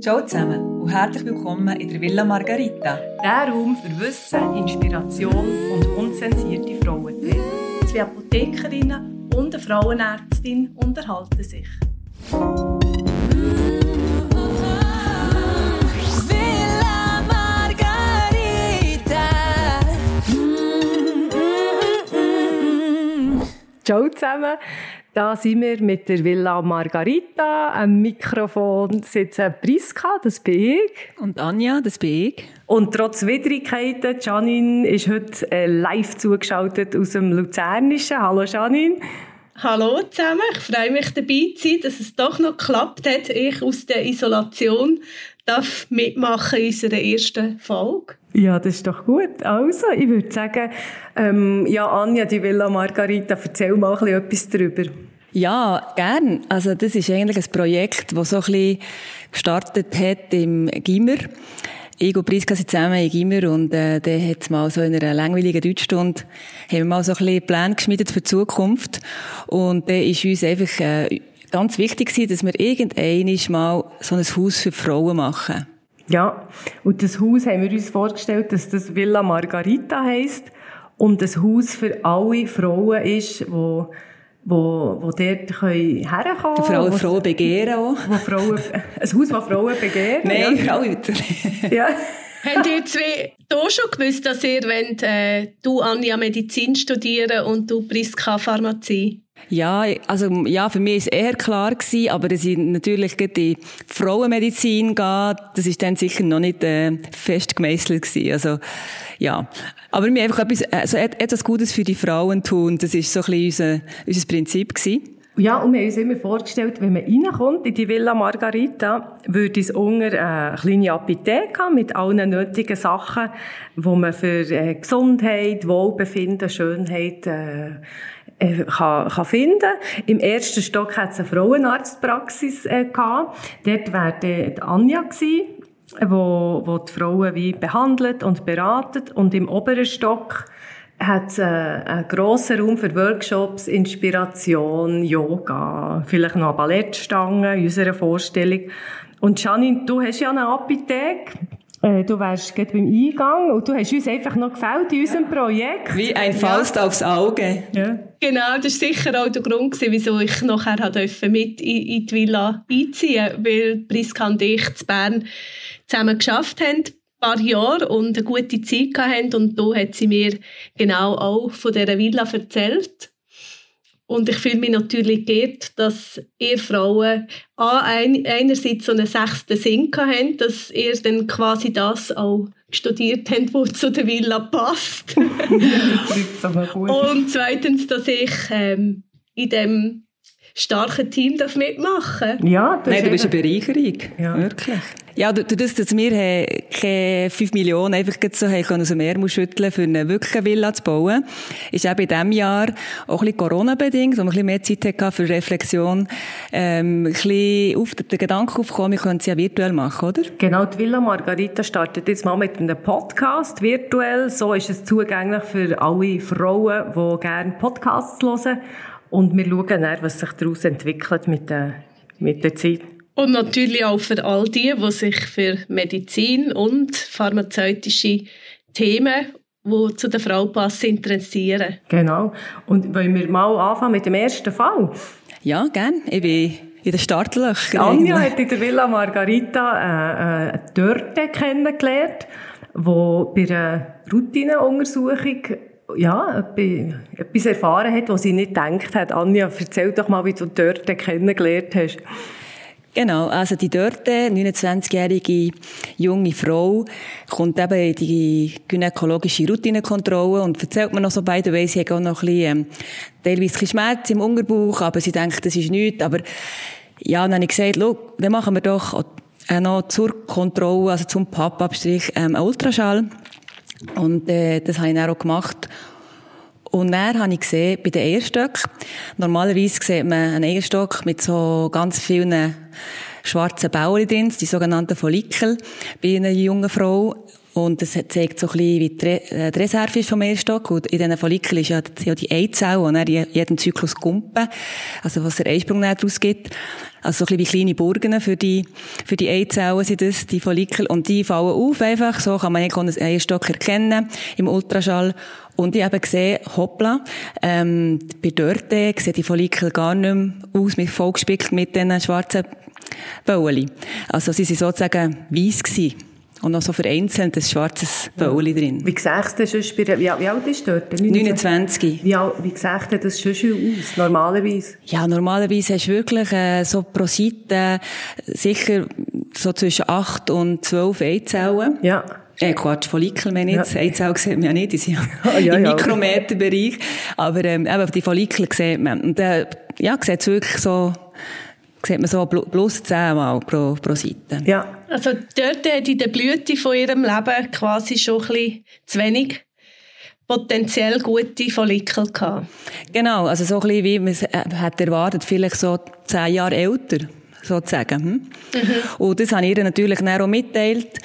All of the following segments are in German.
Ciao zusammen und herzlich willkommen in der Villa Margarita. Der Raum für Wissen, Inspiration und unzensierte Frauenthemen. Zwei Apothekerinnen und eine Frauenärztin unterhalten sich. Villa Margarita. Ciao zusammen. Da sind wir mit der Villa Margarita. Am Mikrofon sitzen Priska, das bin ich. Und Anja, das bin ich. Und trotz Widrigkeiten, Janine ist heute äh, live zugeschaltet aus dem Luzernischen. Hallo Janine. Hallo zusammen, ich freue mich dabei zu sein, dass es doch noch geklappt hat. Ich aus der Isolation darf mitmachen in unserer ersten Folge. Ja, das ist doch gut. Also, ich würde sagen, ähm, ja, Anja, die Villa Margarita, erzähl mal ein bisschen etwas darüber. Ja, gern. Also das ist eigentlich ein Projekt, das so ein bisschen gestartet hat im Gimmer. Und Priska sind zusammen im Gimmer und äh, dann hat mal so in einer langweiligen Deutschstunde haben wir mal so ein bisschen Pläne geschmiedet für die Zukunft und dann ist uns einfach äh, ganz wichtig gewesen, dass wir irgendeinmal mal so ein Haus für Frauen machen. Ja, und das Haus haben wir uns vorgestellt, dass das Villa Margarita heisst und das Haus für alle Frauen ist, wo wo, wo dort können herkommen Für alle wo- Frauen begehren auch. Wo Frauen, ein Haus, das Frauen begehren. Nein, ja. alle. Ja. Habt ihr zwei hier schon gewusst, dass ihr wollt, äh, du Anja Medizin studieren und du Priska Pharmazie? Ja, also, ja, für mich ist eher klar gewesen, aber dass ich natürlich in die Frauenmedizin gehe, das ist dann sicher noch nicht, äh, fest gemeißelt gewesen. Also, ja. Aber wir einfach etwas, also et- etwas Gutes für die Frauen tun, das ist so ein bisschen unser, unser Prinzip gewesen. Ja, und wir haben uns immer vorgestellt, wenn man reinkommt in die Villa Margarita, würde es unter eine kleine Apotheke mit allen nötigen Sachen, wo man für äh, Gesundheit, Wohlbefinden, Schönheit äh, äh, kann, kann finden. Im ersten Stock hat es eine Frauenarztpraxis äh, gehabt. Dort wäre die Anja gewesen, wo, wo die Frauen wie behandelt und beratet. Und im oberen Stock hat es äh, einen grossen Raum für Workshops, Inspiration, Yoga, vielleicht noch eine Ballettstange in unserer Vorstellung. Und Janine, du hast ja eine Apotheke. Äh, Du wärst gerade beim Eingang und du hast uns einfach noch gefällt in unserem Projekt. Wie ein Faust aufs Auge. Ja. Genau, das war sicher auch der Grund, gewesen, wieso ich nachher hat durfte mit in, in die Villa einziehen weil Priska und ich zu Bern zusammen geschafft haben, ein paar Jahre und eine gute Zeit hatten. Und da hat sie mir genau auch von dieser Villa erzählt. Und ich fühle mich natürlich geehrt, dass ihr Frauen A, ein, einerseits so einen sechsten Sinn hatten, dass ihr dann quasi das auch studiert habt, was zu der Villa passt. Trifft's aber gut. Und zweitens, dass ich ähm, in dem starken Team darf mitmachen Ja, das Nein, du ist bist eine Bereicherung. Ja. Wirklich. Ja, du, du das, dass wir äh, keine 5 Millionen einfach so aus dem Ärmel schütteln für eine wirkliche Villa zu bauen, ist eben in diesem Jahr auch ein bisschen Corona-bedingt, wo wir ein bisschen mehr Zeit hatten für Reflexion, ähm, ein bisschen auf den Gedanken aufgekommen, wir können es ja virtuell machen, oder? Genau, die Villa Margarita startet jetzt mal mit einem Podcast virtuell. So ist es zugänglich für alle Frauen, die gerne Podcasts hören. Und wir schauen dann, was sich daraus entwickelt mit der, mit der Zeit. Und natürlich auch für all die, die sich für Medizin und pharmazeutische Themen, die zu der Frau passen, interessieren. Genau. Und wollen wir mal anfangen mit dem ersten Fall? Ja, gern. Ich bin in den Startlöchern. Anja hat in der Villa Margarita äh, äh, eine Dörte kennengelernt, die bei einer Routineuntersuchung ja, etwas- erfahren hat, was sie nicht gedacht hat. Anja, erzähl doch mal, wie du Dörte kennengelernt hast. Genau, also die dort 29-jährige junge Frau kommt eben in die gynäkologische Routinekontrolle und erzählt mir noch so, by the way, sie hat auch noch ein bisschen, ähm, teilweise ein Schmerz im Unterbauch, aber sie denkt, das ist nichts, aber ja, dann habe ich gesagt, schau, dann machen wir doch äh, noch zur Kontrolle, also zum Pappabstrich, ähm, einen Ultraschall. Und äh, das habe ich dann auch gemacht und dann habe ich gesehen, bei den Eierstöcken, normalerweise sieht man einen Eierstock mit so ganz vielen schwarzen Bauern drin, die sogenannten Follikel, bei einer jungen Frau. Und das zeigt so ein bisschen, wie äh, die Reserve ist vom Eierstock. Und in diesen Follikeln ist ja, die Eizellen, die jedem Zyklus kumpen. Also was der Eisprung daraus gibt. Also so ein bisschen wie kleine Burgen für die, für die Eizellen sind das, die Follikel. Und die fallen auf einfach. So kann man einen Eierstock erkennen im Ultraschall. Und ich habe gesehen, hoppla, ähm, bei Dörte sehen die Follikel gar nicht mehr aus, mit vollgespickt mit diesen schwarzen Bäulen. Also sie sind sozusagen weiss gewesen. Und noch so vereinzelt ein schwarzes Bäuli drin. Wie siehst du sonst bei, wie, wie alt ist dort? 29. Wie, al- wie siehst du das sonst aus, normalerweise? Ja, normalerweise hast du wirklich äh, so pro Seite äh, sicher so zwischen 8 und 12 Eizellen. Ja. Äh, Quatsch, Follikel meine ich jetzt. Ja. Eizellen sieht man ja nicht, die sind ja, ja, im ja. Mikrometerbereich. Aber ähm, eben die Follikel sieht man. Und äh, ja, sieht wirklich so, sieht man so plus 10 Mal pro, pro Seite. Ja. Also dort hat in der Blüte von ihrem Leben quasi schon ein bisschen zu wenig potenziell gute Follikel gehabt. Genau, also so ein bisschen wie man es, äh, hat erwartet, vielleicht so zehn Jahre älter, sozusagen. Hm? Und das habe ich ihr natürlich dann auch mitteilt,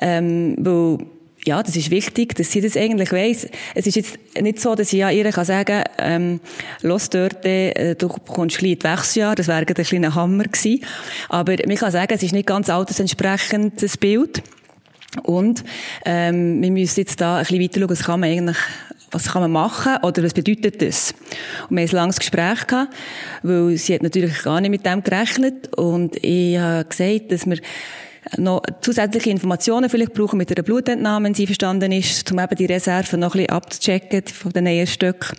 ähm, weil ja, das ist wichtig, dass sie das eigentlich weiss. Es ist jetzt nicht so, dass ich ja ihr kann sagen, ähm, los dort, äh, du bekommst die Wechseljahr, das wäre ein kleiner Hammer gewesen. Aber man kann sagen, es ist nicht ganz altersentsprechend, das Bild. Und ähm, wir müssen jetzt da ein bisschen weiter schauen, was kann man eigentlich, was kann man machen oder was bedeutet das? Und wir haben ein langes Gespräch gehabt, weil sie hat natürlich gar nicht mit dem gerechnet und ich habe gesagt, dass wir noch zusätzliche Informationen vielleicht brauchen mit einer Blutentnahme, wenn sie verstanden ist, um eben die Reserven noch ein bisschen abzuchecken von den Eierstöcken.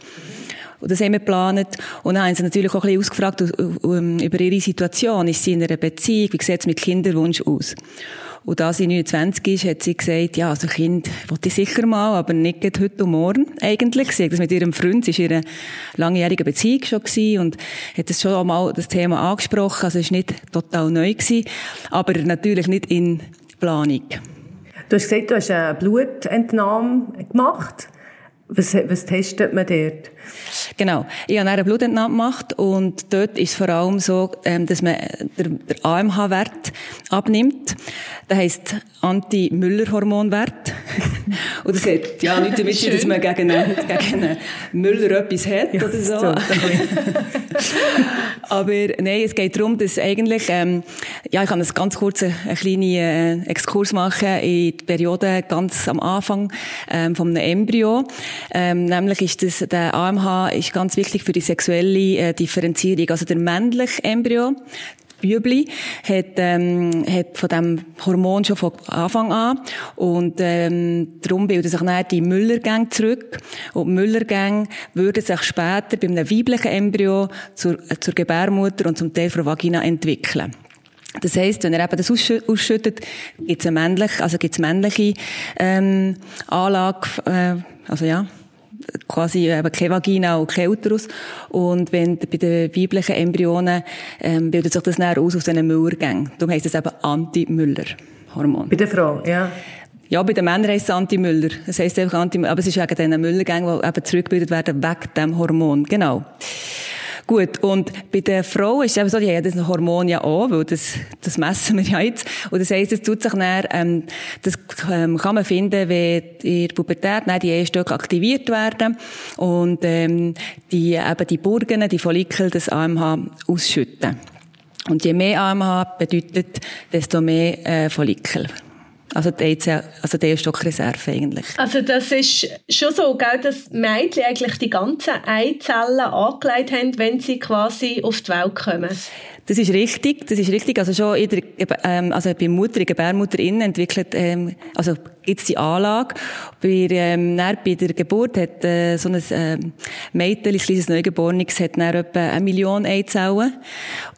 Und das haben wir geplant. Und dann haben sie natürlich auch ein bisschen ausgefragt um, über ihre Situation. Ist sie in einer Beziehung? Wie sieht es mit Kinderwunsch aus? Und da sie 29 ist, hat sie gesagt, ja, also Kind wollte ich sicher mal, aber nicht heute und morgen eigentlich. Sie hat das mit ihrem Freund, sie war in einer langjährigen Beziehung schon gewesen und hat das schon mal das Thema angesprochen. Also es war nicht total neu gewesen, aber natürlich nicht in Planung. Du hast gesagt, du hast eine Blutentnahme gemacht. Was, was testet man dort? Genau. Ich habe eine Blutentnahme gemacht und dort ist es vor allem so, ähm, dass man der, der AMH-Wert abnimmt. Das heisst Anti-Müller-Hormonwert. und das hat ja nicht damit zu tun, dass man gegen, einen- gegen einen Müller etwas hat oder so. Aber nein, es geht darum, dass eigentlich, ähm, ja, ich kann einen ganz kurzen, einen kleinen äh, Exkurs machen in die Periode ganz am Anfang ähm, vom Embryo. Ähm, nämlich ist das, der AMH ist ganz wichtig für die sexuelle äh, Differenzierung. Also der männliche Embryo, Bübli hat, ähm, hat von dem Hormon schon von Anfang an und ähm, darum bilden sich dann die Müllergänge zurück und Müllergänge würden sich später bei einem weiblichen Embryo zur, äh, zur Gebärmutter und zum Teil der Vagina entwickeln. Das heisst, wenn er eben das ausschü- ausschüttet, gibt es männliche, also gibt's männliche ähm, Anlage, äh, also ja, quasi eben keine Vagina und kein Uterus. Und wenn bei den weiblichen Embryonen ähm, bildet sich das dann aus auf diesen Müllergängen. Darum heisst es eben Anti-Müller-Hormon. Bei der Frau, ja. Ja, bei den Männern heisst es Anti-Müller. Das heisst einfach Anti aber es ist wegen diesen Müllergängen, die eben zurückgebildet werden, wegen dem Hormon. Genau. Gut, und bei den Frauen ist es eben so, die haben das Hormon ja auch, weil das, das messen wir ja jetzt. Und das heisst, es tut sich dann, ähm, das ähm, kann man finden, wenn in der Pubertät dann die Eierstöcke aktiviert werden und ähm, die, eben die Burgen, die Follikel, das AMH ausschütten. Und je mehr AMH bedeutet, desto mehr äh, Follikel. Also die, Eizell- also die Eierstockreserve eigentlich. Also das ist schon so, gell, dass Mädchen eigentlich die ganzen Eizellen angelegt haben, wenn sie quasi auf die Welt kommen. Das ist richtig, das ist richtig. Also schon in der, ähm, also bei Mutter, in Gebärmutter innen entwickelt, ähm, also gibt's die Anlage. Bei, ähm, bei der Geburt hat äh, so ein ähm, Mädchen, ein kleines Neugeborenes, hat dann etwa eine Million Eizellen.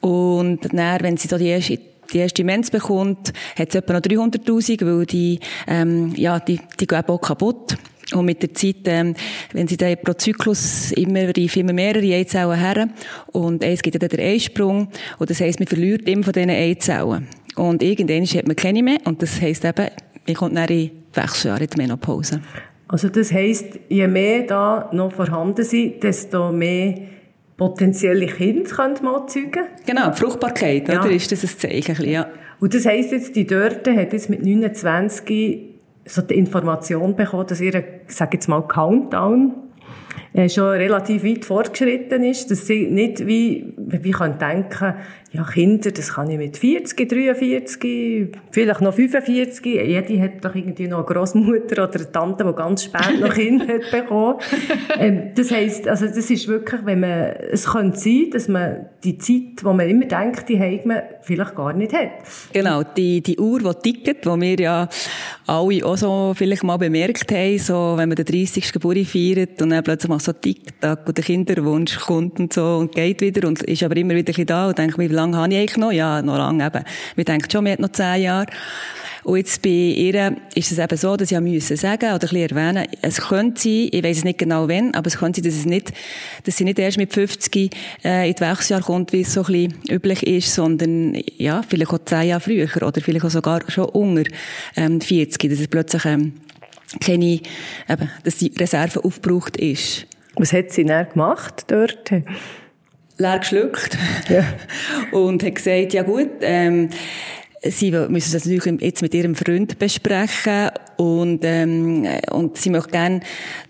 Und dann, wenn sie so die erste die erste Mens bekommt, hat es etwa noch 300'000, weil die, ähm, ja, die, die gehen auch kaputt. Und mit der Zeit, ähm, wenn sie dann pro Zyklus immer reifen immer mehrere Eizellen her. Und es gibt dann den Eisprung. Und das heisst, man verliert immer von diesen Eizellen. Und irgendwann hat man keine mehr. Und das heisst eben, man kommt dann in Wechseljahre, in die Menopause. Also das heisst, je mehr da noch vorhanden sind, desto mehr potenzielle Kinder könnte man zeugen. Genau, die Fruchtbarkeit, Ja. oder? Ist das ein Zeichen? Ja. Und das heisst jetzt, die Dörte hat jetzt mit 29 so die Information bekommen, dass ihr, sage jetzt mal, Countdown schon relativ weit fortgeschritten ist, dass sie nicht wie, wie können denken, ja, Kinder, das kann ich mit 40, 43, vielleicht noch 45, jede hat doch irgendwie noch eine Großmutter oder eine Tante, die ganz spät noch Kinder hat bekommen. Ähm, das heisst, also das ist wirklich, wenn man, es könnte sein, dass man die Zeit, wo man immer denkt, die hat man vielleicht gar nicht hat. Genau, die, die Uhr, die tickt, die wir ja alle auch so vielleicht mal bemerkt haben, so, wenn man den 30. Geburtstag feiert und dann plötzlich mal so Tick-Tack und der Kinderwunsch kommt und so und geht wieder und ist aber immer wieder ein bisschen da und denkt, wie lange habe ich eigentlich noch? Ja, noch lange eben. Wir denken schon, wir hat noch zehn Jahre. Und jetzt bei ihr ist es eben so, dass ich müssen sagen oder ein bisschen erwähnen, es könnte sein, ich weiß es nicht genau wann, aber es könnte sein, dass es nicht, dass sie nicht erst mit 50 äh, in die Wechseljahr kommt, wie es so ein bisschen üblich ist, sondern ja, vielleicht auch zehn Jahre früher oder vielleicht auch sogar schon unter ähm, 40, dass es plötzlich ähm, keine, eben, dass die Reserve aufgebraucht ist. Was hat sie dann gemacht dort? leer geschluckt Ja. und hat gesagt, ja gut, ähm, sie müssen das natürlich jetzt mit ihrem Freund besprechen und, ähm, und sie möchte gerne,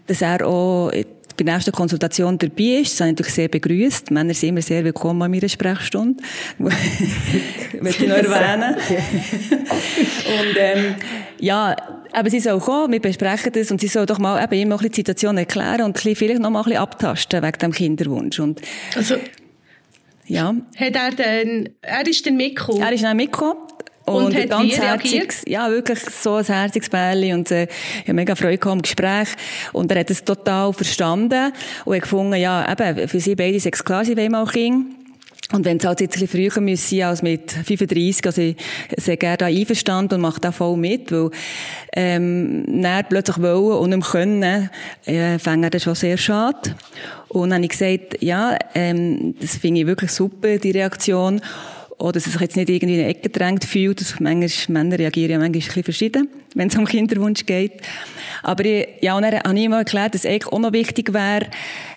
dass er auch bei der nächsten Konsultation dabei ist. Das habe ich natürlich sehr begrüßt. Männer sind immer sehr willkommen an meiner Sprechstunde. Möchte ich noch erwähnen. und, ähm, ja, aber sie soll kommen, wir besprechen das und sie soll doch mal eben immer ein bisschen die Situation erklären und ein bisschen, vielleicht noch mal ein bisschen abtasten wegen dem Kinderwunsch. Und, Also, ja. hat er dann, er ist dann mitgekommen? Er ist dann mitgekommen. Und Und, hat ganz herziges, ja, wirklich so ein herziges Bärli und, äh, ich habe mega Freude gehabt im Gespräch. Und er hat es total verstanden und hat gefunden, ja, eben, für sie beide ist es klar, sie wollen mal Kinder. Und wenn es halt jetzt ein bisschen früher müssen als mit 35, also ich sehr gerne da einverstanden und mache da voll mit, weil, ähm, dann plötzlich wollen und mehr können, äh, fängt das schon sehr schade. Und dann habe ich gesagt, ja, ähm, das finde ich wirklich super, die Reaktion. Oder dass er sich jetzt nicht irgendwie in eine Ecke gedrängt fühlt. Das manchmal, Männer reagieren ja manchmal ein bisschen verschieden, wenn es um Kinderwunsch geht. Aber ich, ja, und dann habe ich auch erklärt, dass es eigentlich auch noch wichtig wäre,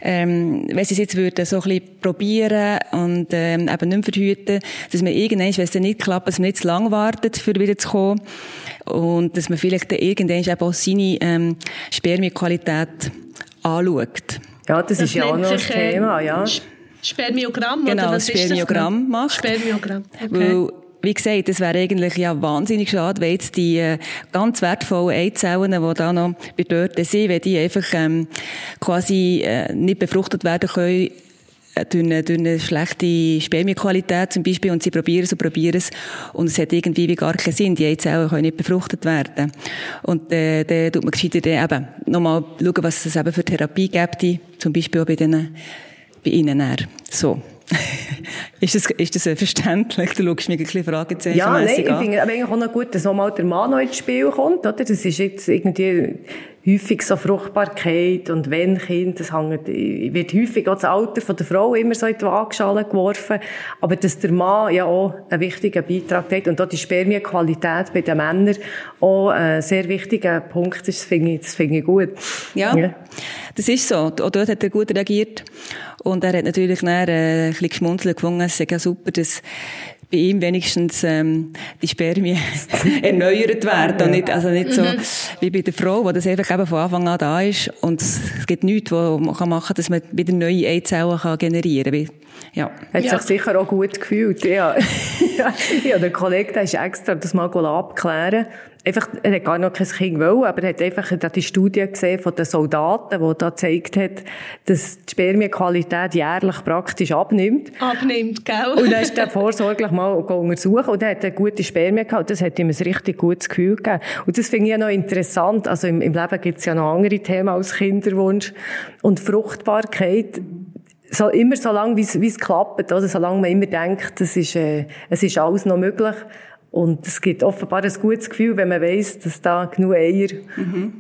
ähm, wenn sie es jetzt würden, so ein bisschen probieren und ähm, eben nicht mehr verhüten, dass man irgendwann, wenn es dann nicht klappt, dass man nicht zu lange wartet, für wieder zu kommen. Und dass man vielleicht dann irgendwann eben auch seine ähm, Spermienqualität anschaut. Ja, das, ist ja auch noch ein sich, äh, Thema, ja. Sp- Spermiogramm, Genau, oder was Spermiogramm das? macht. Spermiogramm, okay. Weil, wie gesagt, es wäre eigentlich ja wahnsinnig schade, wenn jetzt die äh, ganz wertvollen Eizellen, die da noch dort sind, wenn die einfach ähm, quasi äh, nicht befruchtet werden können, äh, durch eine, durch eine schlechte Spermienqualität zum Beispiel und sie probieren es und probieren es und es hat irgendwie wie gar keinen Sinn, die Eizellen können nicht befruchtet werden. Und äh, dann tut man gescheiter dann eben nochmal schauen, was es eben für Therapie gibt, zum Beispiel auch bei, den, bei ihnen. dann. So. ist, das, ist das äh, verständlich? Du schaust mich ein bisschen Fragezeichen Ja, nein, ich finde aber eigentlich auch noch gut, dass auch mal der Mann noch ins Spiel kommt, oder? Das ist jetzt irgendwie häufig so Fruchtbarkeit und wenn Kind, das hängt, wird häufig auch das Alter von der Frau immer so in die Waagschale geworfen. Aber dass der Mann ja auch einen wichtigen Beitrag hat und auch die Spermienqualität bei den Männern auch ein sehr wichtiger Punkt ist, das finde ich, das finde ich gut. Ja, Ja. das ist so. Auch dort hat er gut reagiert. Und er hat natürlich dann, äh, ein bisschen geschmunzelt gefunden, es sei ja super, dass bei ihm wenigstens ähm, die Spermien erneuert werden und nicht, also nicht so wie bei der Frau, wo das einfach eben von Anfang an da ist und es gibt nichts, was man kann machen kann, dass man wieder neue Eizellen kann generieren kann. Ja. Hat Ja. sich sicher auch gut gefühlt. Ja. ja, ja, der Kollege, der ist extra das mal abklären. Einfach, er hat gar noch kein Kind wollen, aber er hat einfach die Studie gesehen von den Soldaten, die da gezeigt hat, dass die Spermienqualität jährlich praktisch abnimmt. Abnimmt, gell? Und dann ist er vorsorglich mal untersucht und er hat eine gute Spermie gehabt. Das hat ihm ein richtig gutes Gefühl gegeben. Und das finde ich ja noch interessant. Also im, im Leben gibt es ja noch andere Themen als Kinderwunsch. Und Fruchtbarkeit, so, immer so lange, wie es, wie es klappt, oder? solange man immer denkt, das ist, äh, es ist alles noch möglich. Und es gibt offenbar ein gutes Gefühl, wenn man weiss, dass da genug Eier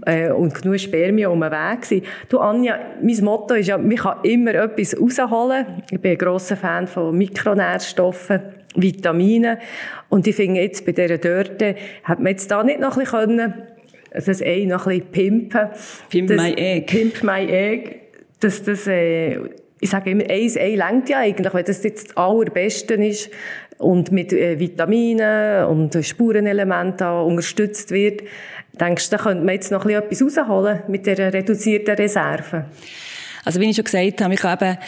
äh, und genug Spermien um den Weg sind. Du, Anja, mein Motto ist ja, man kann immer etwas rausholen. Ich bin ein grosser Fan von Mikronährstoffen, Vitaminen. Und ich finde jetzt bei dieser Dörte, hat man jetzt da nicht noch ein bisschen können, das Ei noch ein bisschen pimpen. Pimp Das- my egg. Pimp my egg. Dass das, äh, ich sage immer, eins Ei längt ja eigentlich, wenn das jetzt das Allerbeste ist, und mit äh, Vitaminen und Spurenelementen unterstützt wird, denkst du, da könnte man jetzt noch ein bisschen etwas rausholen mit der reduzierten Reserve? Also wie ich schon gesagt habe, ich kann eben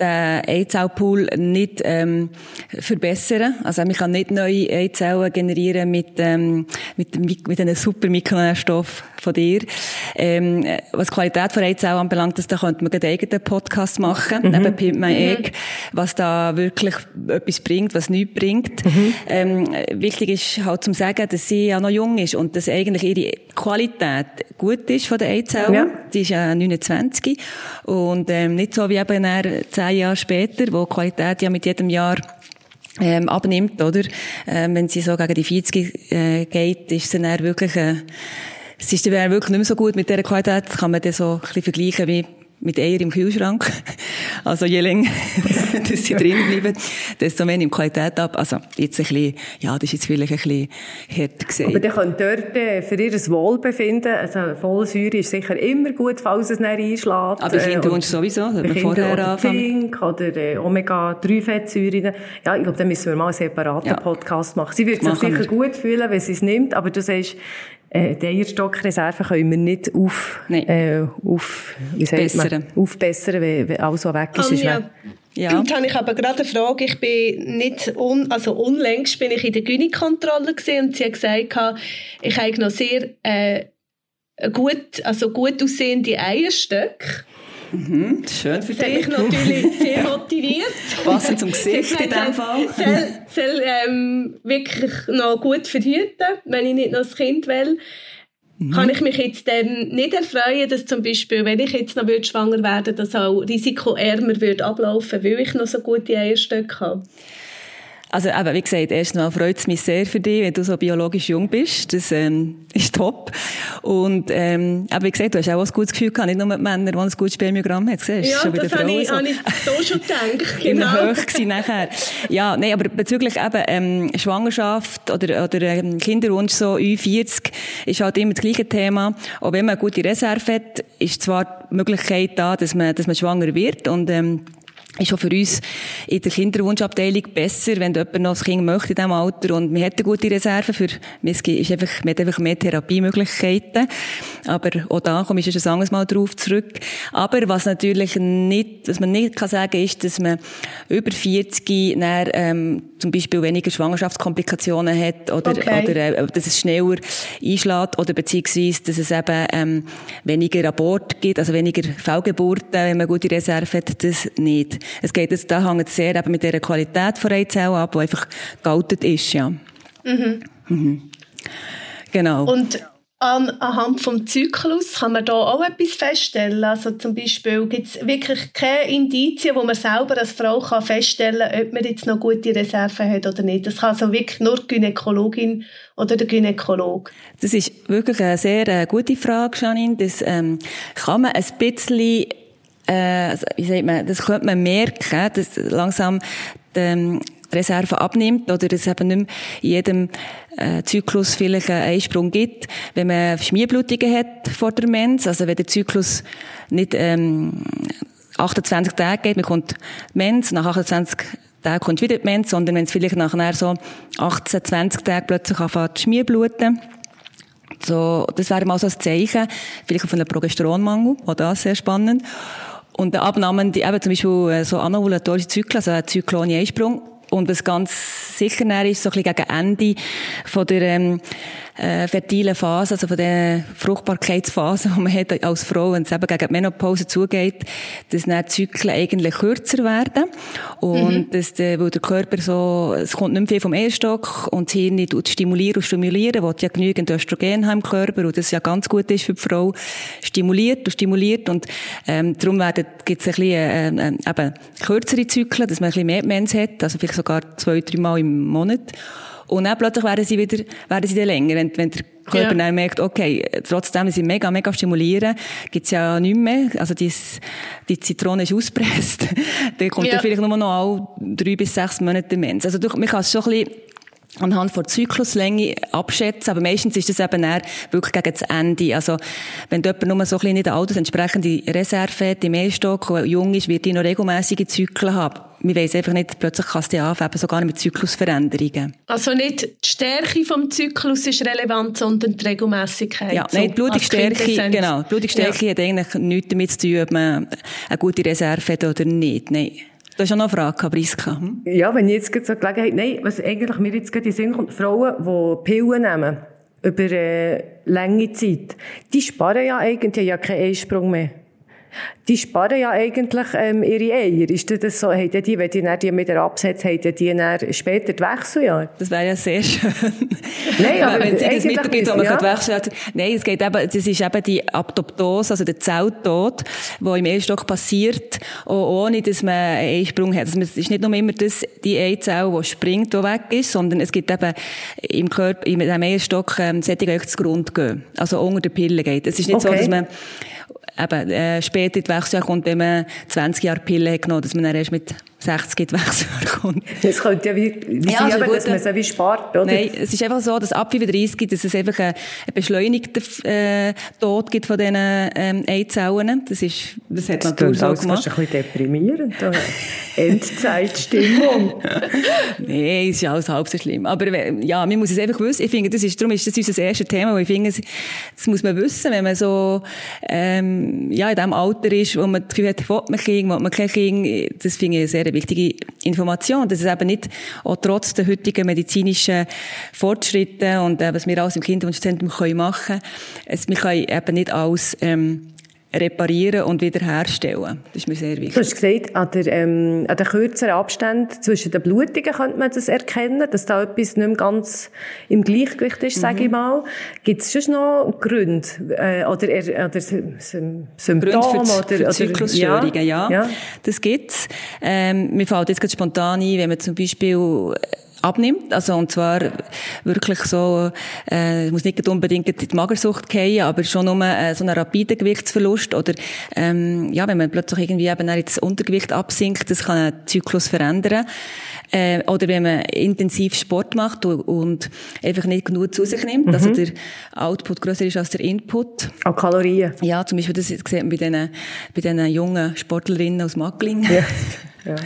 den Eizellpool nicht ähm, verbessern. Also man kann nicht neue Eizellen generieren mit, ähm, mit, mit einem super Mikronährstoff von dir. Ähm, was die Qualität von Eizellen anbelangt, das, da könnte man einen eigenen Podcast machen, mhm. neben Pimp My Egg, was da wirklich etwas bringt, was nichts bringt. Mhm. Ähm, wichtig ist halt zu sagen, dass sie ja noch jung ist und dass eigentlich ihre Qualität gut ist von den Eizellen. Ja. Die ist ja 29 und ähm, nicht so wie eben zehn Jahre später, wo die Qualität ja mit jedem Jahr ähm, abnimmt, oder? Ähm, wenn sie so gegen die 40 äh, geht, ist sie dann wirklich, äh, es ist dann wirklich nicht mehr so gut mit dieser Qualität, das kann man dann so ein bisschen vergleichen wie mit Eier im Kühlschrank. Also je länger dass sie drin bleiben, desto mehr nimmt Qualität ab. Also jetzt ein bisschen, ja, das ist jetzt vielleicht ein bisschen hart gesagt. Aber die können dort äh, für ihr Wohlbefinden, also Folsäure ist sicher immer gut, falls es nicht einschlägt. Aber bei Kinderwunsch äh, sowieso, wenn wir vorher anfangen. Zink oder äh, Omega-3-Fettsäuren. Ja, ich glaube, da müssen wir mal einen separaten ja. Podcast machen. Sie wird sich sicher wir. gut fühlen, wenn sie es nimmt, aber du sagst, äh, die Eierstockreserve können wir nicht auf, äh, auf, wie sagt man, aufbessern, wenn, wenn alles, was weg ist, ist weg. Ja. Und habe ich aber gerade eine Frage. Ich bin nicht, un, also unlängst bin ich in der Gynikontrolle und sie hat gesagt, ich habe noch sehr, äh, gut, also gut aussehende Eierstöcke. Mhm, schön für dich. mich natürlich sehr motiviert. Wasser zum Gesicht in diesem Fall. Soll, soll ähm, wirklich noch gut verhüten, wenn ich nicht noch ein Kind will. Mhm. Kann ich mich jetzt dann nicht erfreuen, dass zum Beispiel, wenn ich jetzt noch schwanger werden würde, das auch risikoärmer würde ablaufen, weil ich noch so gute Eierstöcke habe? Also eben, wie gesagt, erstmal freut es mich sehr für dich, wenn du so biologisch jung bist. Das ähm, ist top. Und ähm, aber wie gesagt, du hast auch ein gutes Gefühl gehabt, nicht nur mit Männern, die ein gutes Spermiogramm haben. Siehst, ja, das habe ich, so. hab ich da schon gedacht. Genau. Hoch nachher. Ja, nein, aber bezüglich eben ähm, Schwangerschaft oder, oder ähm, Kinderwunsch, so Ü40, ist halt immer das gleiche Thema. Auch wenn man eine gute Reserve hat, ist zwar die Möglichkeit da, dass man, dass man schwanger wird und ähm, ist auch für uns in der Kinderwunschabteilung besser, wenn jemand noch ein Kind möchte in diesem Alter und hat eine gute Reserve für, es ist einfach, man einfach mehr Therapiemöglichkeiten. Aber auch da komme ich schon ein anderes Mal drauf zurück. Aber was natürlich nicht, was man nicht kann sagen, ist, dass man über 40 dann, ähm, zum Beispiel weniger Schwangerschaftskomplikationen hat oder, okay. oder äh, dass es schneller einschlägt oder beziehungsweise, dass es eben ähm, weniger Abort gibt, also weniger Fehlgeburten, wenn man gute Reserve hat, das nicht. Es geht, das, da hängt sehr eben mit der Qualität von Eizellen ab, die einfach gealtet ist, ja. Mhm. Mhm. Genau. Und an, anhand vom Zyklus kann man da auch etwas feststellen. Also zum Beispiel gibt es wirklich keine Indizien, wo man selber als Frau kann feststellen kann, ob man jetzt noch gute Reserven hat oder nicht. Das kann also wirklich nur die Gynäkologin oder der Gynäkolog. Das ist wirklich eine sehr äh, gute Frage, Janine. Das ähm, kann man ein bisschen äh, also, wie sagt man, das könnte man merken, dass langsam die ähm, Reserve abnimmt oder es eben nicht mehr jedem Zyklus vielleicht einen Einsprung gibt. Wenn man Schmierblutungen hat vor der Mens, also wenn der Zyklus nicht ähm, 28 Tage geht, man kommt Mens, nach 28 Tagen kommt wieder die Mens, sondern wenn es vielleicht nachher so 18, 20 Tage plötzlich anfängt Schmierbluten, so, das wäre mal so ein Zeichen, vielleicht von einem Progesteronmangel, auch das sehr spannend. Und Abnahmen, die eben zum Beispiel äh, so anovulatorische Zyklen, also ein Zyklon-Einsprung. Und was ganz sicher ist, so ein bisschen gegen Ende von der, ähm, äh, fertilen Phase, also von der Fruchtbarkeitsphase, die man hat als Frau, wenn es eben gegen die Menopause zugeht, dass dann die Zyklen eigentlich kürzer werden. Und mhm. dass der, weil der Körper so, es kommt nicht mehr viel vom Eierstock und das Hirn tut stimulieren und stimulieren, will ja genügend Östrogen haben im Körper und das ja ganz gut ist für die Frau, stimuliert und stimuliert und ähm, darum gibt es ein bisschen äh, äh, eben kürzere Zyklen, dass man ein bisschen mehr Mens hat, also vielleicht sogar zwei, drei Mal im Monat. Und dann plötzlich werden sie wieder, werden sie dann länger. Wenn, wenn der Körper ja. dann merkt, okay, trotzdem sie mega, mega stimulieren, gibt's ja nichts mehr. Also die, die Zitrone ist auspresst. dann kommt ja. dann vielleicht nur noch alle drei bis sechs Monate Demenz. Also man kann es schon ein bisschen anhand von Zykluslänge abschätzen, aber meistens ist das eben eher wirklich gegen das Ende. Also, wenn jemand nur so ein bisschen in der Alters entsprechende Reserve hat, im Ehestock, jung ist, wird die noch regelmäßige Zyklen haben wir weiss einfach nicht, plötzlich kann es dir anfangen, sogar mit Zyklusveränderungen. Also nicht die Stärke vom Zyklus ist relevant, sondern die Regelmäßigkeit. Ja, so nein, die Blutungsstärke, genau, die Blutungsstärke hat eigentlich nichts damit zu tun, ob man eine gute Reserve hat oder nicht. Nein. Du hast auch noch eine Frage, gehabt, Priska. Hm? Ja, wenn ich jetzt gerade so Gelegenheit, nein, was eigentlich mir jetzt gerade in Sinn kommt, Frauen, die Pillen nehmen, über äh, lange Zeit, die sparen ja eigentlich, die ja keinen Einsprung mehr. Die sparen ja eigentlich ähm, ihre Eier. Ist das so, haben die, wenn die dann die wieder absetzen, haben die dann später die Wechseljahre? Das wäre ja sehr schön. Nein, aber wenn es eigentlich Mittel gibt, wo man ja. wechseln kann. Nein, es geht eben, das ist eben die Apoptose, also der Zelltod, der im Eierstock passiert, ohne dass man einen Einsprung hat. Also es ist nicht nur immer das, die Eizelle, die springt, die weg ist, sondern es gibt eben im Körper, in diesem Eierstock, ähm, die zu Grund gehen. Also unter der Pille geht. Es ist nicht so, Okay. dass man eben, äh, später in die Wechseljahre kommt, wenn man 20 Jahre Pille hat genommen, dass man dann erst mit 60 in die Wechseljahre kommt. Es könnte ja wie, wie Ja, also dass man sie wie spart, oder? Nein, es ist einfach so, dass ab 35 gibt, dass es einfach einen beschleunigten äh, Tod gibt von diesen ähm, Eizellen. Das ist, das hat Das Natur so alles fast gemacht. ein bisschen deprimierend. Endzeitstimmung. Nein, es ist alles halb so schlimm. Aber äh, ja, man muss es einfach wissen. Ich finde, das ist, darum ist das unser erstes Thema, weil ich finde, das muss man wissen, wenn man so, ähm, ja, in dem Alter ist, wo man das Gefühl hat, man Kind, man kein Kind. Das finde ich sehr wichtige Information. Dass es eben nicht, auch trotz der heutigen medizinischen Fortschritte und äh, was wir alles im Kinderwunschzentrum können machen, es, wir können eben nicht alles, ähm, reparieren und wiederherstellen. Das ist mir sehr wichtig. Du hast gesagt, an der, ähm, an den kürzeren Abständen zwischen den Blutungen könnte man das erkennen, dass da etwas nicht mehr ganz im Gleichgewicht ist, sage Mhm. ich mal. Gibt es schon noch Gründe äh, oder, er- oder Sy- Sy- Symptome? Gründe für, oder, für Zyklusstörungen, ja. ja. Das gibt's. Ähm, mir fällt jetzt gerade spontan ein, wenn man zum Beispiel abnimmt, also und zwar wirklich so, äh, muss nicht unbedingt in die Magersucht gehen, aber schon nur äh, so einen rapiden Gewichtsverlust oder ähm, ja, wenn man plötzlich irgendwie eben ins Untergewicht absinkt, das kann einen Zyklus verändern. Äh, oder wenn man intensiv Sport macht und, und einfach nicht genug zu sich nimmt, also der Output größer ist als der Input. An Kalorien. Ja, zum Beispiel, das sieht man bei diesen, bei diesen jungen Sportlerinnen aus Mackling. Ja. Ja.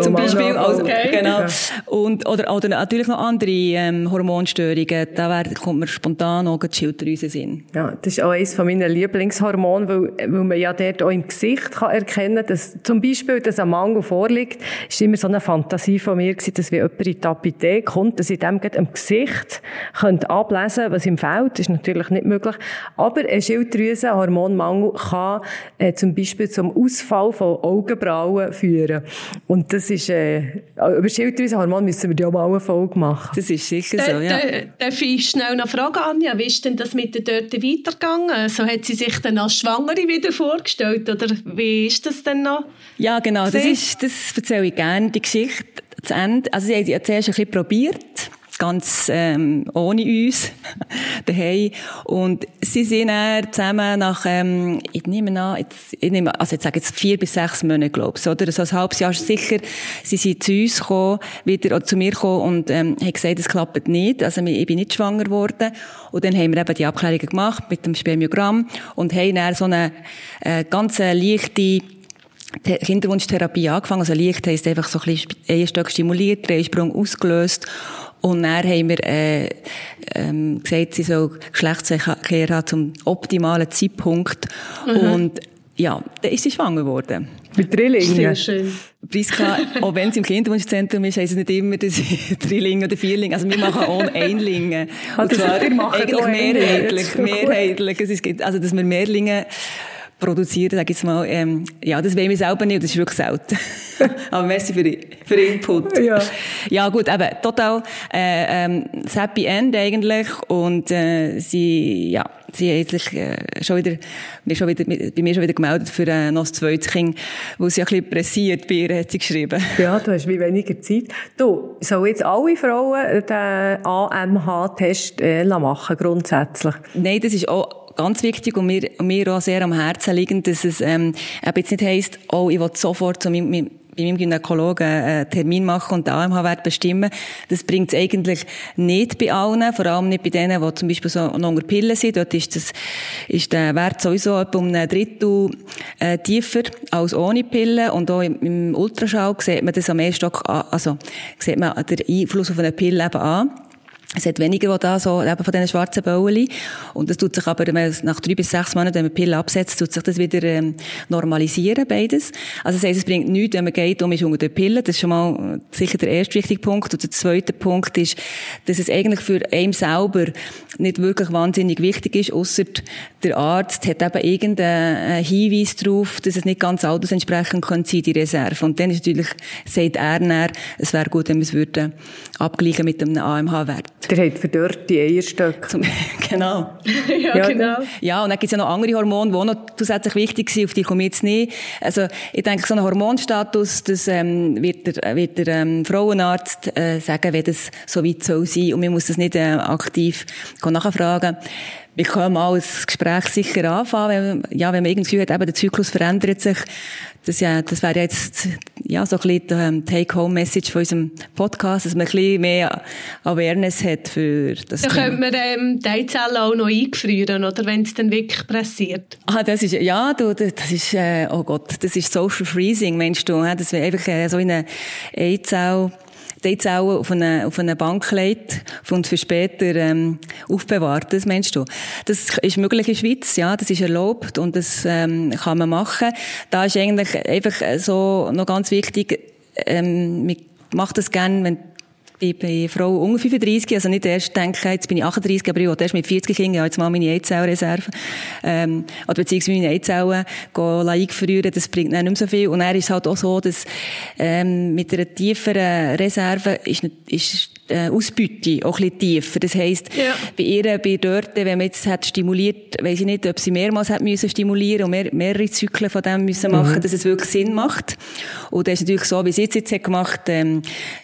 Zum Beispiel, also, Okay. genau. Und, oder, oder natürlich noch andere, ähm, Hormonstörungen. Da wär, kommt mir spontan auch die Schilddrüse in. Ja, das ist auch eines von meinen Lieblingshormonen, weil, weil man ja dort auch im Gesicht kann erkennen kann, dass zum Beispiel, dass ein Mangel vorliegt, ist immer so eine Fantasie von mir gewesen, dass wenn jemand in die Apotheke kommt, dass ich dem gerade am Gesicht könnte ablesen was ihm fehlt. Das ist natürlich nicht möglich. Aber ein Schilddrüsenhormonmangel kann äh, zum Beispiel zum Ausfall von Augenbrauen führen. Und das ist, äh, über Schilddrüsenhormon müssen wir ja mal eine Folge machen. Das ist sicher Da- so, ja. da- Darf ich schnell noch fragen, Anja, wie ist denn das mit der Dörte weitergegangen? So hat sie sich dann als Schwangere wieder vorgestellt, oder wie ist das denn noch? Ja, genau. Das ist, das erzähle ich gerne, die Geschichte zu Ende. Also, sie haben ja zuerst ein bisschen probiert. Ganz, ähm, ohne uns. daheim. Und sie sind dann zusammen nach, ähm, ich nehme an, jetzt, ich nehme, also jetzt sage jetzt vier bis sechs Monate, glaube ich, oder? So ein halbes Jahr sicher. Sie sind zu uns gekommen, wieder, zu mir gekommen und, ähm, haben gesagt, es klappt nicht. Also, ich bin nicht schwanger geworden. Und dann haben wir eben die Abklärungen gemacht mit dem Spermiogramm und haben dann so eine, äh, ganz leichte, Kinderwunschtherapie angefangen. Also leicht heisst einfach so ein bisschen Eierstöcke stimuliert, der Eisprung ausgelöst. Und dann haben wir äh, ähm, gesagt, sie soll Geschlechtsverkehr haben zum optimalen Zeitpunkt. Und ja, dann ist sie schwanger geworden. Mit Drillingen. Sehr schön. Priska, auch wenn es im Kinderwunschzentrum ist, heisst es nicht immer, dass ich Drilling oder Vierling. Also wir machen auch Einlinge. Ah, Und das- zwar ihr macht eigentlich mehrheitlich. Mehrheitlich. Es ist, also, dass wir Mehrlinge produzieren, sage ich jetzt mal, ähm, ja, das wollen wir selber nicht, das ist wirklich selten. Aber merci für, für den Input. Ja. Ja, gut, eben, total, äh, ähm, das Happy End eigentlich, und, äh, sie, ja, sie hat sich, äh, schon wieder, mir schon wieder, bei mir schon wieder gemeldet für, äh, noch das zweite Kind, wo sie ein bisschen pressiert bei ihr, hat sie geschrieben. Ja, du hast wie weniger Zeit. Du, sollen jetzt alle Frauen den AMH-Test äh, machen, grundsätzlich? Nein, das ist auch ganz wichtig und mir, mir auch sehr am Herzen liegend, dass es ähm, eben jetzt nicht heisst, oh, ich will sofort zu meinem, bei meinem Gynäkologen einen Termin machen und den AMH-Wert bestimmen. Das bringt es eigentlich nicht bei allen, vor allem nicht bei denen, die zum Beispiel so noch unter Pillen sind. Dort ist, das, ist der Wert sowieso etwa um ein Drittel äh, tiefer als ohne Pillen. Und auch im, im Ultraschall sieht man das am ersten Stock, an- also sieht man den Einfluss auf eine Pille eben an. Es hat weniger da so, eben von diesen schwarzen Bäulen. Und das tut sich aber, wenn man nach drei bis sechs Monaten, wenn man die Pille absetzt, tut sich das wieder ähm, normalisieren, beides. Also das heisst, es bringt nichts, wenn man geht um ist unter den Pillen. Das ist schon mal äh, sicher der erste wichtige Punkt. Und der zweite Punkt ist, dass es eigentlich für einen selber nicht wirklich wahnsinnig wichtig ist, außer der Arzt hat eben irgendeinen Hinweis darauf, dass es nicht ganz altersentsprechend könnte sein, die Reserve. Und dann ist natürlich, sagt er dann, es wäre gut, wenn wir es würden abgleichen mit einem AMH-Wert. Der hat verdörrte Eierstöcke. Genau. ja, Ja, genau. Ja, und dann gibt's ja noch andere Hormone, die auch noch zusätzlich wichtig sind, auf die komme ich jetzt nicht. Also, ich denke, so ein Hormonstatus, das ähm, wird der, wird der ähm, Frauenarzt äh, sagen, wenn das so weit soll sein. Und man muss das nicht äh, aktiv nachfragen. Wir können mal ein Gespräch sicher anfangen, wenn, ja, wenn man irgendwie hat, eben, der Zyklus verändert sich. Das, ja, das wäre jetzt ja, so ein bisschen die ähm, Take-Home-Message von unserem Podcast, dass man ein bisschen mehr Awareness hat für das Dann Thema. könnte man ähm, die Eizellen auch noch eingefrieren, oder wenn es dann wirklich pressiert. Ah, das ist, ja, du, das ist, äh, oh Gott, das ist Social Freezing, meinst du, hä? Das wäre einfach äh, so in eine Eizelle, die Eizelle auf eine, auf eine Bank legt und für später, ähm, aufbewahrt, das meinst du? Das ist möglich in der Schweiz, ja, das ist erlaubt und das, ähm, kann man machen. Da ist eigentlich einfach so noch ganz wichtig, ähm, man macht das gerne, wenn ich bin Frau unter 35, also nicht erst denken, jetzt bin ich 38, aber ich will erst mit 40 Kindern, jetzt mal meine Eizellreserve, ähm, oder beziehungsweise meine Eizellen gehen eingefrieren, das bringt dann nicht mehr so viel. Und dann ist halt auch so, dass, ähm, mit einer tieferen Reserve ist, ist, Ausbeute auch ein bisschen tiefer. Das heisst, Ja. bei ihr, bei dort, wenn man jetzt hat stimuliert, weiss ich nicht, ob sie mehrmals hat müssen stimulieren und mehr, mehrere Zyklen von dem müssen machen, dass es wirklich Sinn macht. Und das ist natürlich so, wie sie es jetzt hat gemacht, ähm,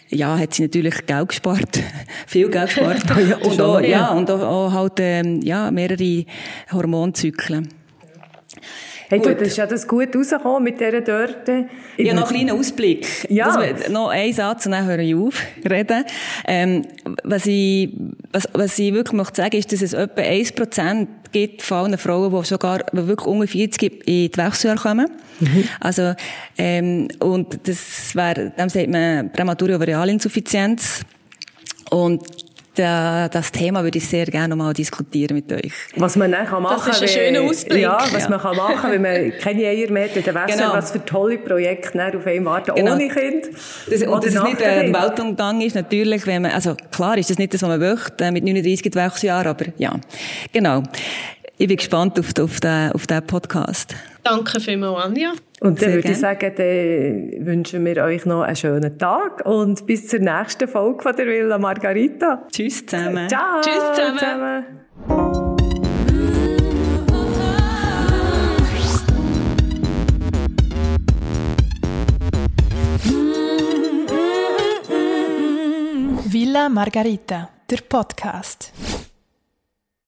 ja, hat sie natürlich Geld gespart, viel Geld gespart. und auch, ja, und auch, auch halt, ähm, ja, mehrere Hormonzyklen. Hey, du, Gut. das ist ja das gut rausgekommen mit dieser Dörte. Ja, noch einen kleinen Ausblick. Ja. Das noch ein Satz und dann höre ich auf, reden. Ähm, was ich, was, was ich wirklich möchte sagen, ist, dass es etwa 1% gibt von allen Frauen, die sogar, die wirklich unter 40 in die Wechseljahre kommen. Also, ähm, und das wäre, dem sagt man prämature Ovarialinsuffizienz. Und da, das Thema würde ich sehr gerne noch mal diskutieren mit euch. Was man dann kann machen ist ein schöner Ausblick. Ja, was Ja. man kann machen, wenn man keine Eier mehr hat, der Wechsel, Genau. was für tolle Projekte dann auf einen warten, Genau. ohne Kind. Das, und Oder dass es nicht äh, ein Kind. Weltuntergang ist, natürlich, wenn man, also klar ist das nicht das, was man möchte, äh, mit 39 Wechseljahren, aber ja, genau. Ich bin gespannt auf, auf, den, auf den Podcast. Danke vielmals, Anja. Und dann Sehr würde ich sagen, dann wünschen wir euch noch einen schönen Tag und bis zur nächsten Folge von der Villa Margarita. Tschüss zusammen. Ciao! Tschüss zusammen. Villa Margarita, der Podcast.